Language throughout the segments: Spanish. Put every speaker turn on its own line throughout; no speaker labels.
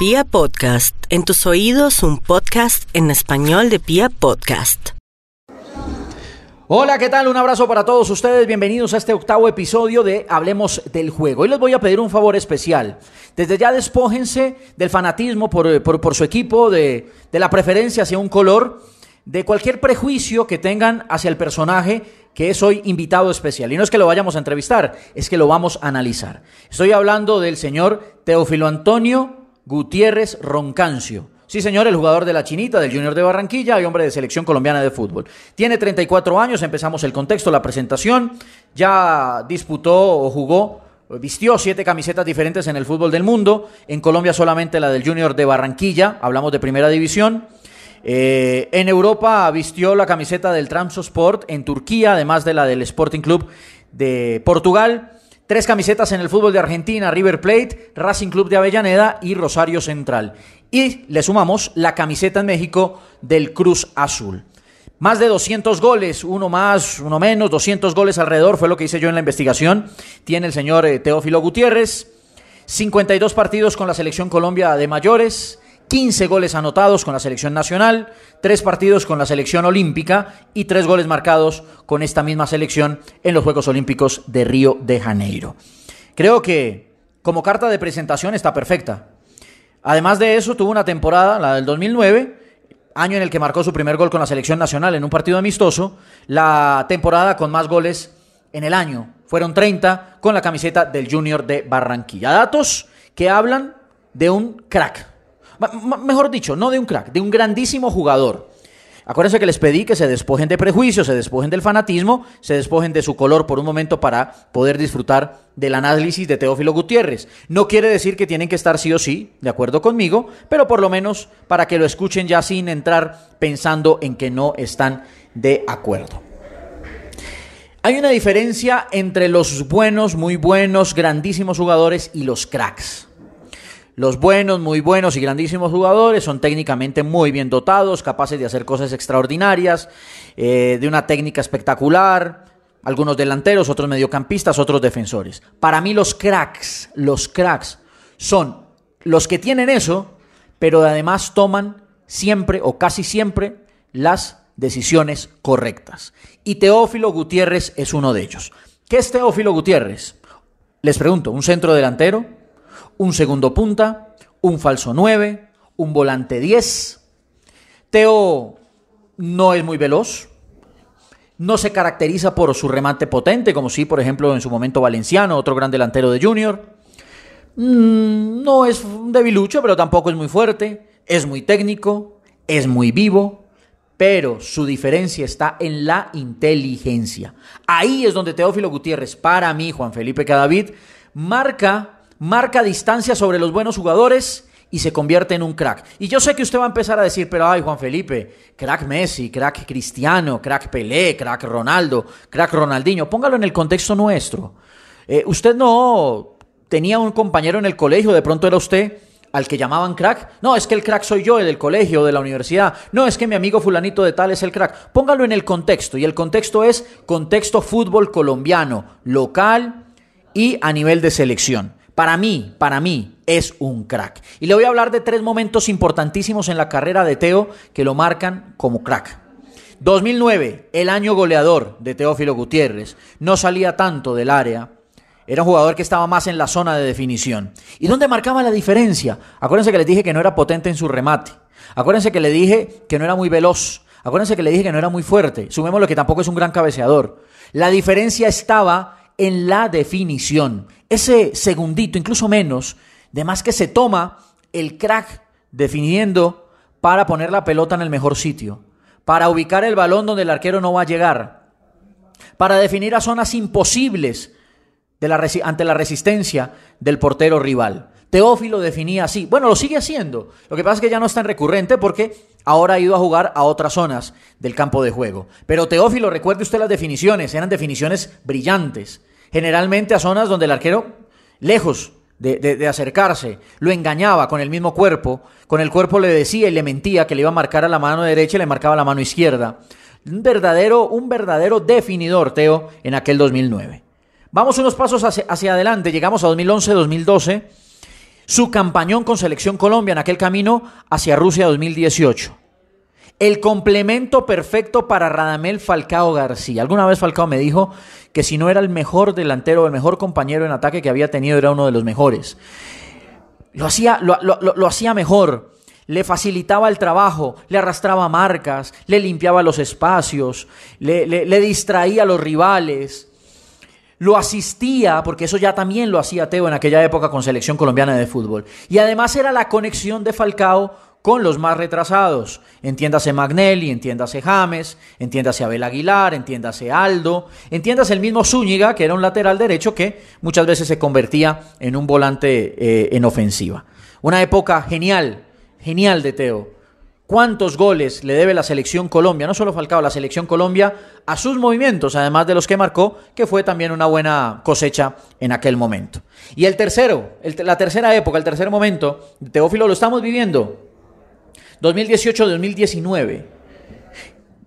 Pia Podcast, en tus oídos un podcast en español de Pia Podcast.
Hola, ¿qué tal? Un abrazo para todos ustedes. Bienvenidos a este octavo episodio de Hablemos del Juego. Hoy les voy a pedir un favor especial. Desde ya despójense del fanatismo por, por- por su equipo, de, de la preferencia hacia un color, de cualquier prejuicio que tengan hacia el personaje que es hoy invitado especial. Y no es que lo vayamos a entrevistar, es que lo vamos a analizar. Estoy hablando del señor Teófilo Antonio Gutiérrez Roncancio. Sí, señor, el jugador de la Chinita, del Junior de Barranquilla y hombre de selección colombiana de fútbol. Tiene 34 años, empezamos el contexto, la presentación. Ya disputó o jugó, vistió siete camisetas diferentes en el fútbol del mundo. En Colombia solamente la del Junior de Barranquilla, hablamos de primera división. Eh, en Europa vistió la camiseta del Trabzonspor, en Turquía, además de la del Sporting Club de Portugal. Tres camisetas en el fútbol de Argentina, River Plate, Racing Club de Avellaneda y Rosario Central. Y le sumamos la camiseta en México del Cruz Azul. Más de 200 goles, uno más, uno menos, 200 goles alrededor, fue lo que hice yo en la investigación. Tiene el señor eh, Teófilo Gutiérrez, 52 partidos con la selección Colombia de mayores, 15 goles anotados con la selección nacional, 3 partidos con la selección olímpica y 3 goles marcados con esta misma selección en los Juegos Olímpicos de Río de Janeiro. Creo que como carta de presentación está perfecta. Además de eso, tuvo una temporada, la del 2009, año en el que marcó su primer gol con la selección nacional en un partido amistoso, la temporada con más goles en el año. Fueron 30 con la camiseta del Junior de Barranquilla. Datos que hablan de un crack. Mejor dicho, no de un crack, de un grandísimo jugador. Acuérdense que les pedí que se despojen de prejuicios, se despojen del fanatismo, se despojen de su color por un momento para poder disfrutar del análisis de Teófilo Gutiérrez. No quiere decir que tienen que estar sí o sí de acuerdo conmigo, pero por lo menos para que lo escuchen ya sin entrar pensando en que no están de acuerdo. Hay una diferencia entre los buenos, muy buenos, grandísimos jugadores y los cracks. Los buenos, muy buenos y grandísimos jugadores son técnicamente muy bien dotados, capaces de hacer cosas extraordinarias, eh, de una técnica espectacular, algunos delanteros, otros mediocampistas, otros defensores. Para mí los cracks, los cracks son los que tienen eso, pero además toman siempre o casi siempre las decisiones correctas. Y Teófilo Gutiérrez es uno de ellos. ¿Qué es Teófilo Gutiérrez? Les pregunto, ¿un centro delantero? ¿Un segundo punta? ¿Un falso 9? ¿Un volante 10? Teo no es muy veloz. No se caracteriza por su remate potente, como sí, por ejemplo, en su momento Valenciano, otro gran delantero de Junior. Mm, no es un debilucho, pero tampoco es muy fuerte. Es muy técnico, es muy vivo, pero su diferencia está en la inteligencia. Ahí es donde Teófilo Gutiérrez, para mí, Juan Felipe Cadavid, marca, marca distancia sobre los buenos jugadores y se convierte en un crack. Y yo sé que usted va a empezar a decir, pero ay, Juan Felipe, crack Messi, crack Cristiano, crack Pelé, crack Ronaldo, crack Ronaldinho. Póngalo en el contexto nuestro. Eh, usted no tenía un compañero en el colegio, de pronto era usted al que llamaban crack. No, es que el crack soy yo, el del colegio, de la universidad. No, es que mi amigo fulanito de tal es el crack. Póngalo en el contexto. Y el contexto es contexto fútbol colombiano, local y a nivel de selección. Para mí, para mí, es un crack. Y le voy a hablar de tres momentos importantísimos en la carrera de Teo que lo marcan como crack. 2009, el año goleador de Teófilo Gutiérrez. No salía tanto del área. Era un jugador que estaba más en la zona de definición. ¿Y dónde marcaba la diferencia? Acuérdense que les dije que no era potente en su remate. Acuérdense que le dije que no era muy veloz. Acuérdense que le dije que no era muy fuerte. Sumemos lo que tampoco es un gran cabeceador. La diferencia estaba en la definición. Ese segundito, incluso menos, de más que se toma el crack definiendo para poner la pelota en el mejor sitio, para ubicar el balón donde el arquero no va a llegar, para definir a zonas imposibles ante la resistencia del portero rival. Teófilo definía así. Bueno, lo sigue haciendo. Lo que pasa es que ya no es tan recurrente porque ahora ha ido a jugar a otras zonas del campo de juego. Pero Teófilo, recuerde usted las definiciones, eran definiciones brillantes. Generalmente a zonas donde el arquero, lejos de, acercarse, lo engañaba con el mismo cuerpo, con el cuerpo le decía y le mentía que le iba a marcar a la mano derecha y le marcaba la mano izquierda. Un verdadero, un verdadero definidor, Teo, en aquel 2009. Vamos unos pasos hacia, hacia adelante, llegamos a 2011-2012 su campañón con Selección Colombia en aquel camino hacia Rusia 2018. El complemento perfecto para Radamel Falcao García. Alguna vez Falcao me dijo que si no era el mejor delantero, el mejor compañero en ataque que había tenido, era uno de los mejores. Lo hacía, lo, hacía mejor le facilitaba el trabajo, le arrastraba marcas, le limpiaba los espacios, le, le, distraía a los rivales, lo asistía, porque eso ya también lo hacía Teo en aquella época con selección colombiana de fútbol. Y además era la conexión de Falcao con los más retrasados. Entiéndase Magnelli, entiéndase James, entiéndase Abel Aguilar, entiéndase Aldo, entiéndase el mismo Zúñiga, que era un lateral derecho que muchas veces se convertía en un volante eh, en ofensiva. Una época genial, genial de Teo cuántos goles le debe la selección Colombia, no solo Falcao, la selección Colombia, a sus movimientos, además de los que marcó, que fue también una buena cosecha en aquel momento. Y el tercero, la tercera época, el tercer momento, Teófilo lo estamos viviendo, 2018-2019.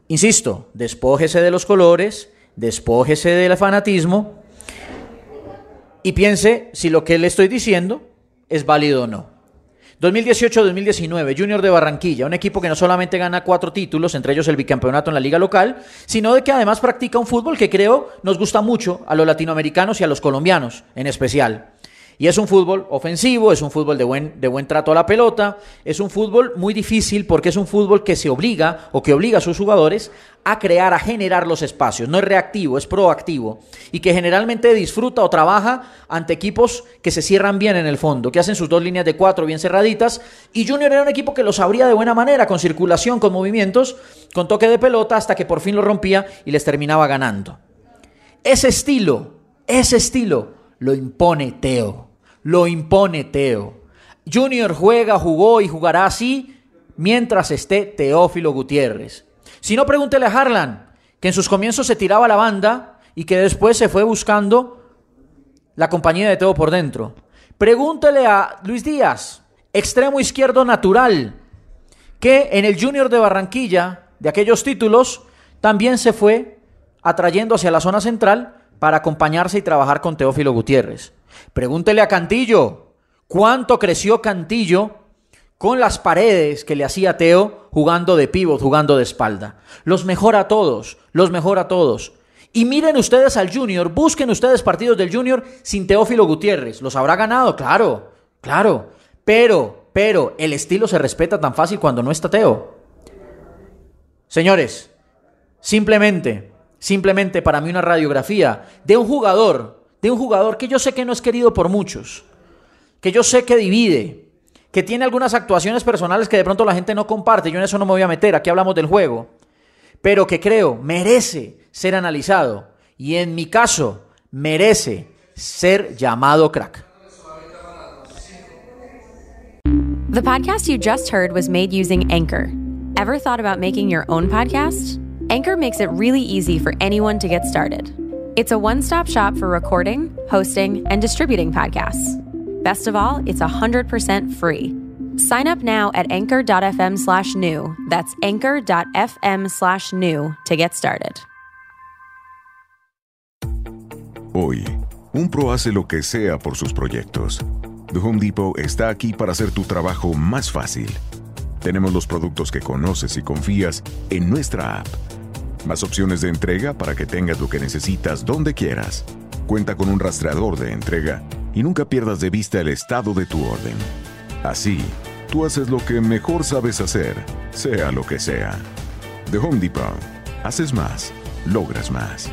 Insisto, despójese de los colores, despójese del fanatismo y piense si lo que le estoy diciendo es válido o no. 2018-2019, Junior de Barranquilla, un equipo que no solamente gana cuatro títulos, entre ellos el bicampeonato en la liga local, sino de que además practica un fútbol que creo nos gusta mucho a los latinoamericanos y a los colombianos en especial. Y es un fútbol ofensivo, es un fútbol de buen, de buen trato a la pelota, es un fútbol muy difícil porque es un fútbol que se obliga o que obliga a sus jugadores a crear, a generar los espacios. No es reactivo, es proactivo. Y que generalmente disfruta o trabaja ante equipos que se cierran bien en el fondo, que hacen sus dos líneas de cuatro bien cerraditas. Y Junior era un equipo que lo sabría de buena manera, con circulación, con movimientos, con toque de pelota, hasta que por fin lo rompía y les terminaba ganando. Ese estilo, ese estilo lo impone Teo. Lo impone Teo. Junior juega, jugó y jugará así mientras esté Teófilo Gutiérrez. Si no, pregúntele a Harlan, que en sus comienzos se tiraba la banda y que después se fue buscando la compañía de Teo por dentro. Pregúntele a Luis Díaz, extremo izquierdo natural, que en el Junior de Barranquilla, de aquellos títulos, también se fue atrayendo hacia la zona central para acompañarse y trabajar con Teófilo Gutiérrez. Pregúntele a Cantillo, ¿cuánto creció Cantillo con las paredes que le hacía Teo jugando de pívot, jugando de espalda? Los mejora a todos, los mejora a todos. Y miren ustedes al Junior, busquen ustedes partidos del Junior sin Teófilo Gutiérrez. ¿Los habrá ganado? Claro, claro. Pero, pero, el estilo se respeta tan fácil cuando no está Teo. Señores, simplemente simplemente para mí una radiografía de un jugador, de un jugador que yo sé que no es querido por muchos, que yo sé que divide, que tiene algunas actuaciones personales que de pronto la gente no comparte, yo en eso no me voy a meter, aquí hablamos del juego, pero que creo merece ser analizado y en mi caso merece ser llamado crack.
The podcast you just heard was made using Anchor. Ever thought about making your own podcast? Anchor makes it really easy for anyone to get started. It's a one stop shop for recording, hosting, and distributing podcasts. Best of all, it's 100% free. Sign up now at anchor.fm slash new. That's anchor.fm slash new to get started.
Hoy, un pro hace lo que sea por sus proyectos. The Home Depot está aquí para hacer tu trabajo más fácil. Tenemos los productos que conoces y confías en nuestra app más opciones de entrega para que tengas lo que necesitas donde quieras. Cuenta con un rastreador de entrega y nunca pierdas de vista el estado de tu orden. Así, tú haces lo que mejor sabes hacer, sea lo que sea. The Home Depot. Haces más, logras más.